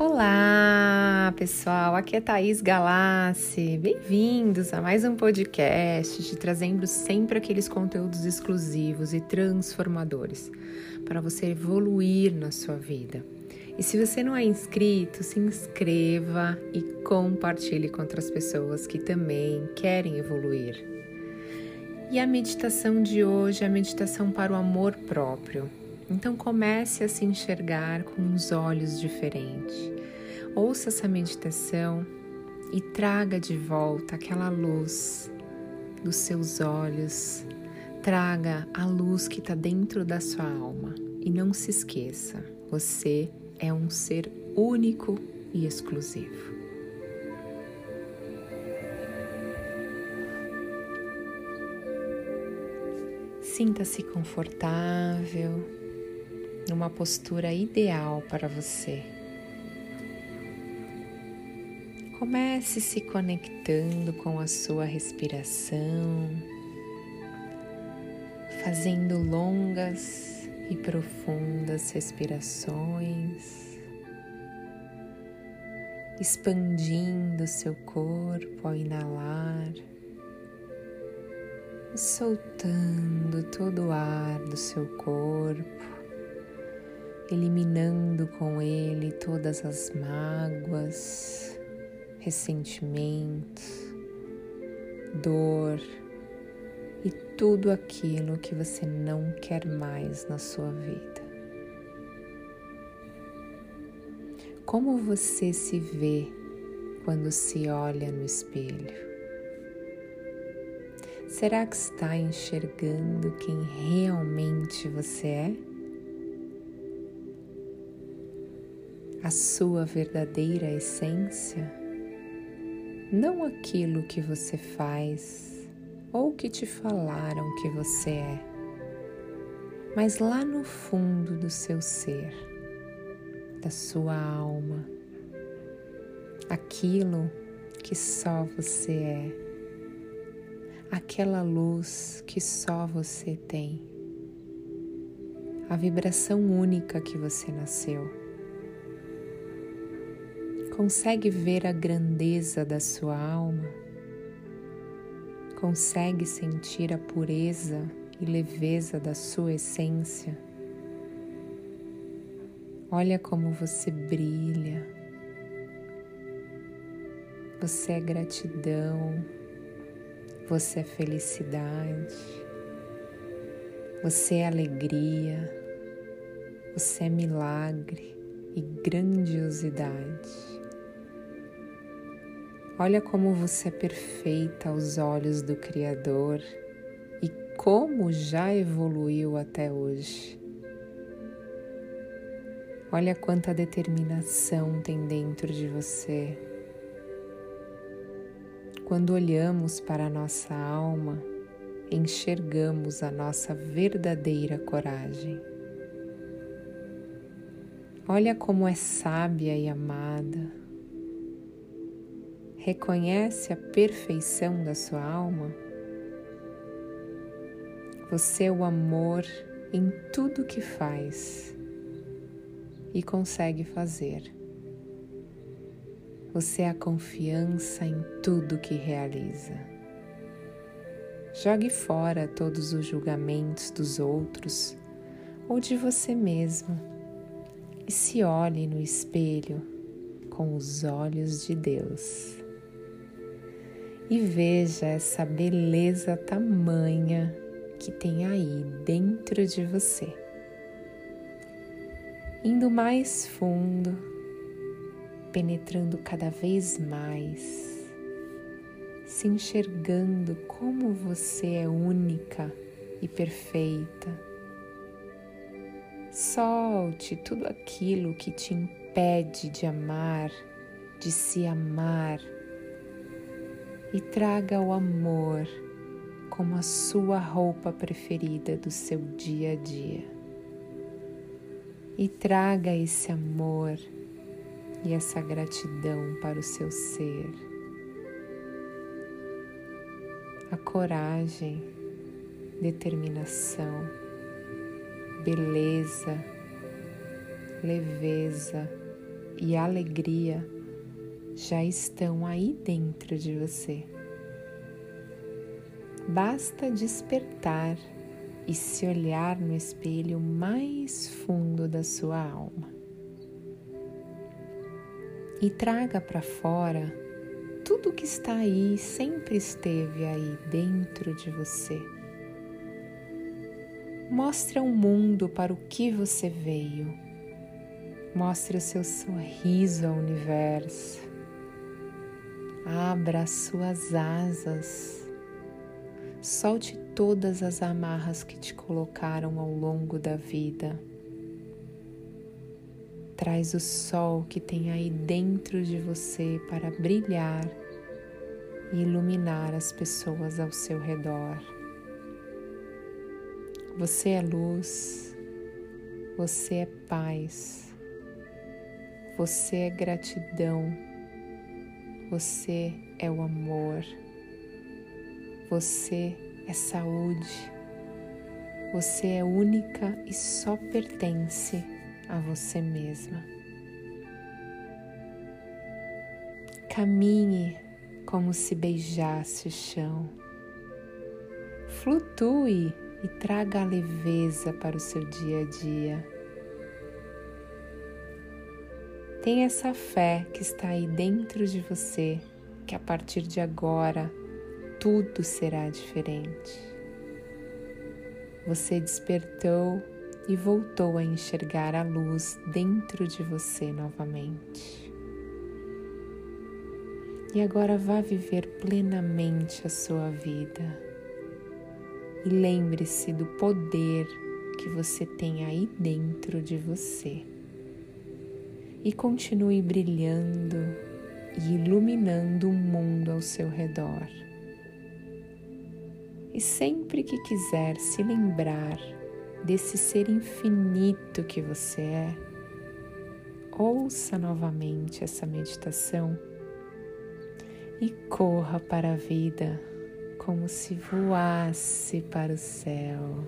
Olá, pessoal. Aqui é Thaís Galassi. Bem-vindos a mais um podcast te trazendo sempre aqueles conteúdos exclusivos e transformadores para você evoluir na sua vida. E se você não é inscrito, se inscreva e compartilhe com outras pessoas que também querem evoluir. E a meditação de hoje é a meditação para o amor próprio. Então comece a se enxergar com uns olhos diferentes. Ouça essa meditação e traga de volta aquela luz dos seus olhos. Traga a luz que está dentro da sua alma. E não se esqueça, você é um ser único e exclusivo. Sinta-se confortável numa postura ideal para você. Comece se conectando com a sua respiração, fazendo longas e profundas respirações, expandindo seu corpo ao inalar, soltando todo o ar do seu corpo eliminando com ele todas as mágoas, ressentimentos, dor e tudo aquilo que você não quer mais na sua vida. Como você se vê quando se olha no espelho? Será que está enxergando quem realmente você é? A sua verdadeira essência, não aquilo que você faz ou que te falaram que você é, mas lá no fundo do seu ser, da sua alma, aquilo que só você é, aquela luz que só você tem, a vibração única que você nasceu Consegue ver a grandeza da sua alma? Consegue sentir a pureza e leveza da sua essência? Olha como você brilha. Você é gratidão, você é felicidade, você é alegria, você é milagre e grandiosidade. Olha como você é perfeita aos olhos do Criador e como já evoluiu até hoje. Olha quanta determinação tem dentro de você. Quando olhamos para a nossa alma, enxergamos a nossa verdadeira coragem. Olha como é sábia e amada reconhece a perfeição da sua alma? Você é o amor em tudo que faz e consegue fazer. Você é a confiança em tudo que realiza. Jogue fora todos os julgamentos dos outros ou de você mesmo e se olhe no espelho com os olhos de Deus e veja essa beleza tamanha que tem aí dentro de você. Indo mais fundo, penetrando cada vez mais, se enxergando como você é única e perfeita. Solte tudo aquilo que te impede de amar, de se amar e traga o amor como a sua roupa preferida do seu dia a dia. E traga esse amor e essa gratidão para o seu ser. A coragem, determinação, beleza, leveza e alegria já estão aí dentro de você. Basta despertar e se olhar no espelho mais fundo da sua alma. E traga para fora tudo que está aí, sempre esteve aí dentro de você. Mostre ao mundo para o que você veio. Mostre o seu sorriso ao universo. Abra as suas asas Solte todas as amarras que te colocaram ao longo da vida. Traz o sol que tem aí dentro de você para brilhar e iluminar as pessoas ao seu redor. Você é luz, você é paz, você é gratidão, você é o amor. Você é saúde. Você é única e só pertence a você mesma. Caminhe como se beijasse o chão. Flutue e traga leveza para o seu dia a dia. Tenha essa fé que está aí dentro de você, que a partir de agora tudo será diferente. Você despertou e voltou a enxergar a luz dentro de você novamente. E agora vá viver plenamente a sua vida. E lembre-se do poder que você tem aí dentro de você. E continue brilhando e iluminando o mundo ao seu redor. E sempre que quiser se lembrar desse ser infinito que você é, ouça novamente essa meditação e corra para a vida como se voasse para o céu.